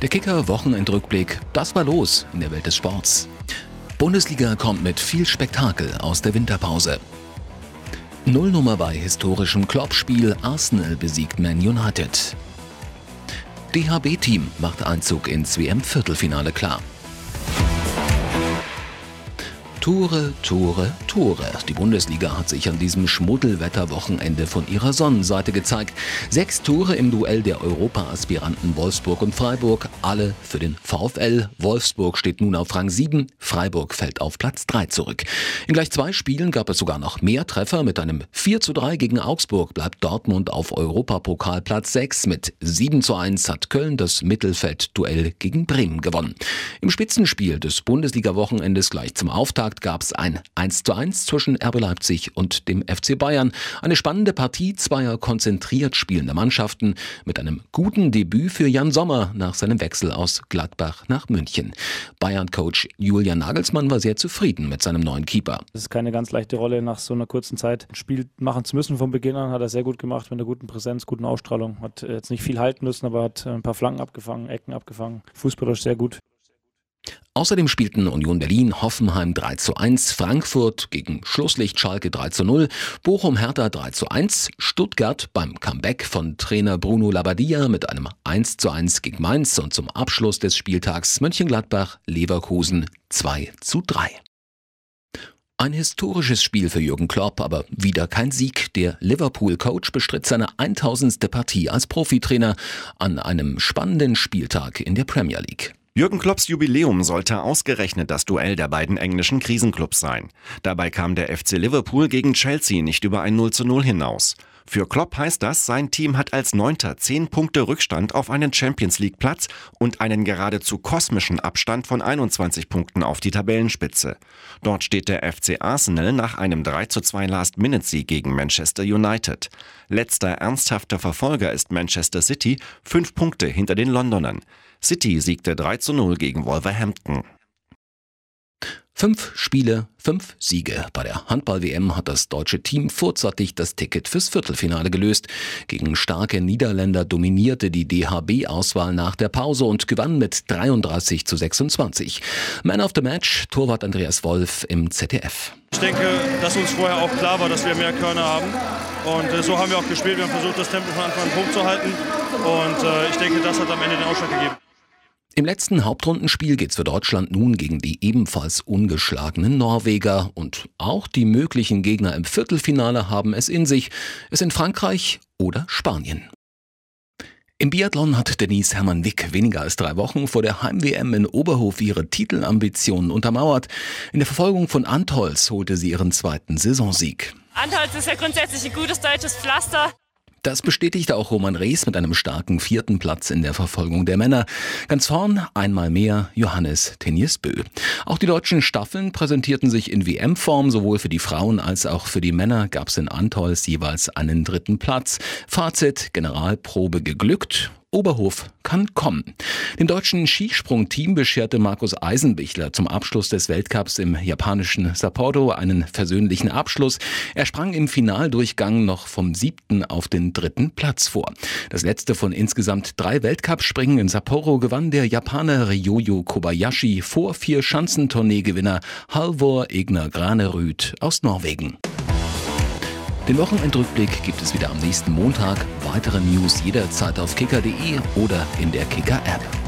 Der Kicker-Wochenendrückblick, das war los in der Welt des Sports. Bundesliga kommt mit viel Spektakel aus der Winterpause. Nullnummer bei historischem Kloppspiel, Arsenal besiegt Man United. DHB-Team macht Einzug ins WM-Viertelfinale klar. Tore, Tore, Tore. Die Bundesliga hat sich an diesem Schmuddelwetterwochenende von ihrer Sonnenseite gezeigt. Sechs Tore im Duell der Europa-Aspiranten Wolfsburg und Freiburg, alle für den VfL. Wolfsburg steht nun auf Rang 7, Freiburg fällt auf Platz 3 zurück. In gleich zwei Spielen gab es sogar noch mehr Treffer. Mit einem 4 zu 3 gegen Augsburg bleibt Dortmund auf Europapokalplatz 6. Mit 7 zu 1 hat Köln das Mittelfeldduell gegen Bremen gewonnen. Im Spitzenspiel des Bundesliga-Wochenendes gleich zum Auftakt gab es ein 1 zu 1 zwischen RB Leipzig und dem FC Bayern. Eine spannende Partie zweier konzentriert spielender Mannschaften mit einem guten Debüt für Jan Sommer nach seinem Wechsel aus Gladbach nach München. Bayern-Coach Julian Nagelsmann war sehr zufrieden mit seinem neuen Keeper. Es ist keine ganz leichte Rolle, nach so einer kurzen Zeit ein Spiel machen zu müssen von Beginn an. Hat er sehr gut gemacht mit einer guten Präsenz, guten Ausstrahlung. Hat jetzt nicht viel halten müssen, aber hat ein paar Flanken abgefangen, Ecken abgefangen. Fußballerisch sehr gut. Außerdem spielten Union Berlin Hoffenheim 3 zu 1, Frankfurt gegen Schlusslicht Schalke 3 zu 0, Bochum Hertha 3 zu 1, Stuttgart beim Comeback von Trainer Bruno Labbadia mit einem 1 zu 1 gegen Mainz und zum Abschluss des Spieltags Mönchengladbach Leverkusen 2 zu 3. Ein historisches Spiel für Jürgen Klopp, aber wieder kein Sieg. Der Liverpool-Coach bestritt seine 1000. Partie als Profitrainer an einem spannenden Spieltag in der Premier League. Jürgen Klopps Jubiläum sollte ausgerechnet das Duell der beiden englischen Krisenclubs sein. Dabei kam der FC Liverpool gegen Chelsea nicht über ein 0 zu 0 hinaus. Für Klopp heißt das, sein Team hat als Neunter zehn Punkte Rückstand auf einen Champions League Platz und einen geradezu kosmischen Abstand von 21 Punkten auf die Tabellenspitze. Dort steht der FC Arsenal nach einem 3 zu 2 Last-Minute-Sieg gegen Manchester United. Letzter ernsthafter Verfolger ist Manchester City, fünf Punkte hinter den Londonern. City siegte 3 zu 0 gegen Wolverhampton. Fünf Spiele, fünf Siege. Bei der Handball-WM hat das deutsche Team vorzeitig das Ticket fürs Viertelfinale gelöst. Gegen starke Niederländer dominierte die DHB-Auswahl nach der Pause und gewann mit 33 zu 26. Man of the Match, Torwart Andreas Wolf im ZDF. Ich denke, dass uns vorher auch klar war, dass wir mehr Körner haben. Und äh, so haben wir auch gespielt. Wir haben versucht, das Tempo von Anfang an hochzuhalten. Und äh, ich denke, das hat am Ende den Ausschlag gegeben. Im letzten Hauptrundenspiel geht's für Deutschland nun gegen die ebenfalls ungeschlagenen Norweger und auch die möglichen Gegner im Viertelfinale haben es in sich. Es sind Frankreich oder Spanien. Im Biathlon hat Denise Hermann-Wick weniger als drei Wochen vor der Heim-WM in Oberhof ihre Titelambitionen untermauert. In der Verfolgung von Antolz holte sie ihren zweiten Saisonsieg. Antolz ist ja grundsätzlich ein gutes deutsches Pflaster. Das bestätigte auch Roman Rees mit einem starken vierten Platz in der Verfolgung der Männer. Ganz vorn einmal mehr Johannes Teniers-Bö. Auch die deutschen Staffeln präsentierten sich in WM-Form. Sowohl für die Frauen als auch für die Männer gab es in Antols jeweils einen dritten Platz. Fazit, Generalprobe geglückt Oberhof kann kommen. Dem deutschen Skisprungteam bescherte Markus Eisenbichler zum Abschluss des Weltcups im japanischen Sapporo einen versöhnlichen Abschluss. Er sprang im Finaldurchgang noch vom siebten auf den dritten Platz vor. Das letzte von insgesamt drei Weltcup-Springen in Sapporo gewann der Japaner Ryoyo Kobayashi vor vier Schanzentourneegewinner Halvor Egner Granerüth aus Norwegen. Den Wochenendrückblick gibt es wieder am nächsten Montag. Weitere News jederzeit auf kicker.de oder in der Kicker-App.